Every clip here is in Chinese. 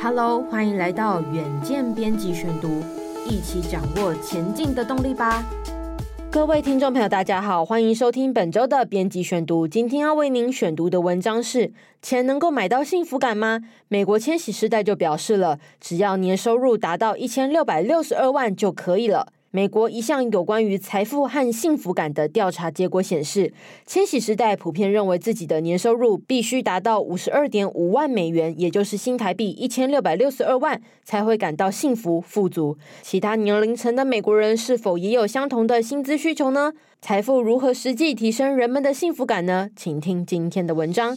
Hello，欢迎来到远见编辑选读，一起掌握前进的动力吧。各位听众朋友，大家好，欢迎收听本周的编辑选读。今天要为您选读的文章是：钱能够买到幸福感吗？美国千禧世代就表示了，只要年收入达到一千六百六十二万就可以了。美国一项有关于财富和幸福感的调查结果显示，千禧时代普遍认为自己的年收入必须达到五十二点五万美元，也就是新台币一千六百六十二万，才会感到幸福富足。其他年龄层的美国人是否也有相同的薪资需求呢？财富如何实际提升人们的幸福感呢？请听今天的文章。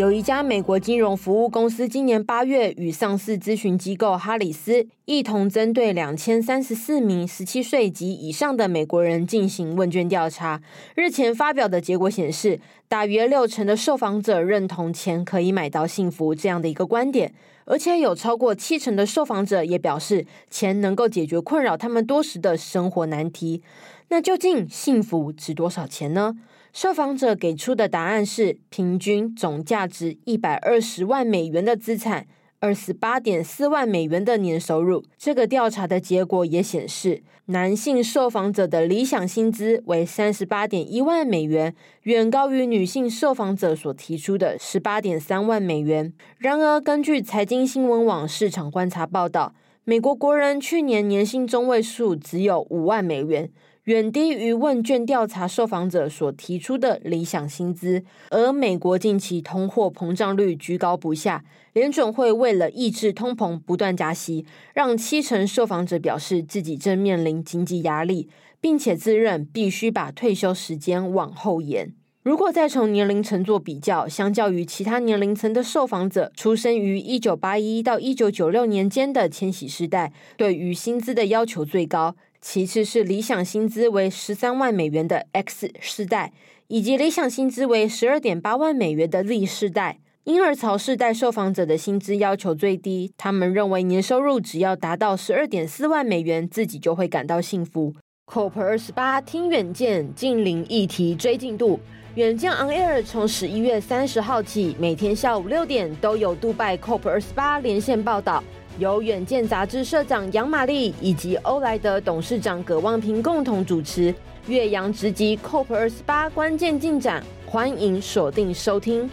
有一家美国金融服务公司今年八月与上市咨询机构哈里斯一同针对两千三十四名十七岁及以上的美国人进行问卷调查。日前发表的结果显示，大约六成的受访者认同钱可以买到幸福这样的一个观点，而且有超过七成的受访者也表示，钱能够解决困扰他们多时的生活难题。那究竟幸福值多少钱呢？受访者给出的答案是：平均总价值一百二十万美元的资产，二十八点四万美元的年收入。这个调查的结果也显示，男性受访者的理想薪资为三十八点一万美元，远高于女性受访者所提出的十八点三万美元。然而，根据财经新闻网市场观察报道，美国国人去年年薪中位数只有五万美元。远低于问卷调查受访者所提出的理想薪资，而美国近期通货膨胀率居高不下，联准会为了抑制通膨不断加息，让七成受访者表示自己正面临经济压力，并且自认必须把退休时间往后延。如果再从年龄层做比较，相较于其他年龄层的受访者，出生于一九八一到一九九六年间的千禧世代，对于薪资的要求最高。其次是理想薪资为十三万美元的 X 世代，以及理想薪资为十二点八万美元的 Z 世代。婴儿潮世代受访者的薪资要求最低，他们认为年收入只要达到十二点四万美元，自己就会感到幸福。COP 二十八听远见，近邻议题追进度。远见 On Air 从十一月三十号起，每天下午六点都有杜拜 COP 二十八连线报道。由远见杂志社长杨玛丽以及欧莱德董事长葛望平共同主持，岳阳直击 COP 二十八关键进展，欢迎锁定收听。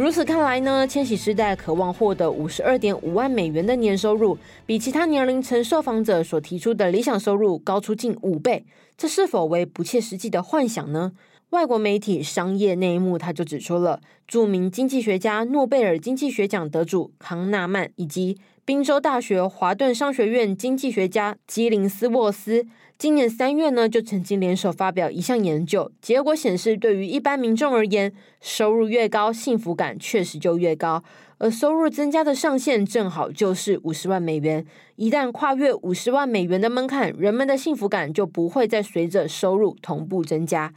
如此看来呢，千禧世代渴望获得五十二点五万美元的年收入，比其他年龄层受访者所提出的理想收入高出近五倍，这是否为不切实际的幻想呢？外国媒体《商业内幕》他就指出了，著名经济学家、诺贝尔经济学奖得主康纳曼以及宾州大学华顿商学院经济学家基林斯沃斯，今年三月呢就曾经联手发表一项研究，结果显示，对于一般民众而言，收入越高，幸福感确实就越高，而收入增加的上限正好就是五十万美元。一旦跨越五十万美元的门槛，人们的幸福感就不会再随着收入同步增加。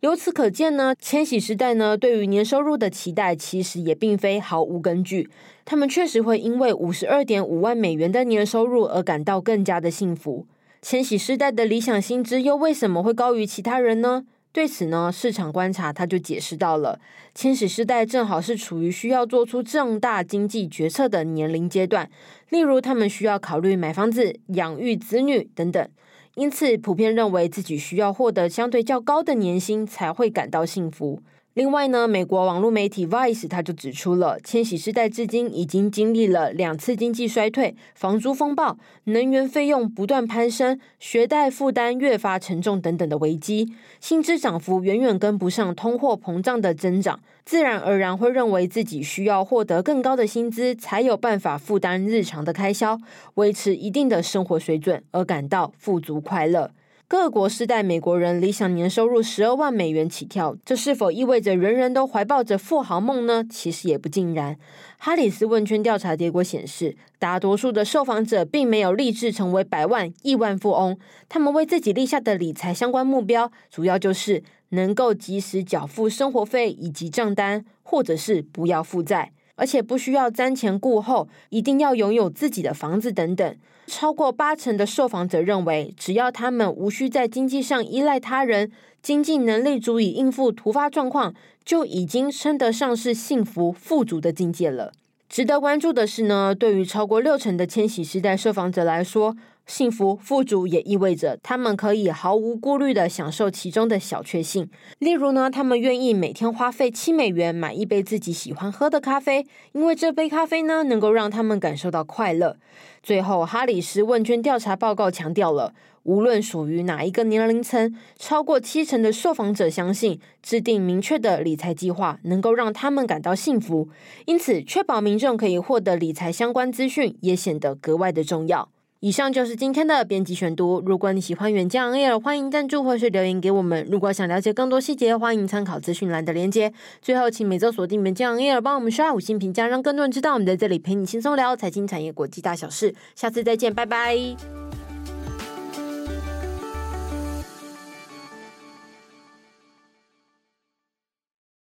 由此可见呢，千禧世代呢对于年收入的期待其实也并非毫无根据。他们确实会因为五十二点五万美元的年收入而感到更加的幸福。千禧世代的理想薪资又为什么会高于其他人呢？对此呢，市场观察他就解释到了，千禧世代正好是处于需要做出重大经济决策的年龄阶段，例如他们需要考虑买房子、养育子女等等。因此，普遍认为自己需要获得相对较高的年薪才会感到幸福。另外呢，美国网络媒体 Vice 他就指出了，千禧世代至今已经经历了两次经济衰退、房租风暴、能源费用不断攀升、学贷负担越发沉重等等的危机，薪资涨幅远远跟不上通货膨胀的增长，自然而然会认为自己需要获得更高的薪资，才有办法负担日常的开销，维持一定的生活水准，而感到富足快乐。各国世代美国人理想年收入十二万美元起跳，这是否意味着人人都怀抱着富豪梦呢？其实也不尽然。哈里斯问卷调查结果显示，大多数的受访者并没有立志成为百万、亿万富翁，他们为自己立下的理财相关目标，主要就是能够及时缴付生活费以及账单，或者是不要负债。而且不需要瞻前顾后，一定要拥有自己的房子等等。超过八成的受访者认为，只要他们无需在经济上依赖他人，经济能力足以应付突发状况，就已经称得上是幸福富足的境界了。值得关注的是呢，对于超过六成的千禧世代受访者来说，幸福富足也意味着他们可以毫无顾虑地享受其中的小确幸。例如呢，他们愿意每天花费七美元买一杯自己喜欢喝的咖啡，因为这杯咖啡呢，能够让他们感受到快乐。最后，哈里斯问卷调查报告强调了，无论属于哪一个年龄层，超过七成的受访者相信制定明确的理财计划能够让他们感到幸福。因此，确保民众可以获得理财相关资讯也显得格外的重要。以上就是今天的编辑选读。如果你喜欢原匠 Air，欢迎赞助或是留言给我们。如果想了解更多细节，欢迎参考资讯栏的连接。最后，请每周锁定远见 Air，帮我们刷五星评价，让更多人知道我们在这里陪你轻松聊财经产业国际大小事。下次再见，拜拜。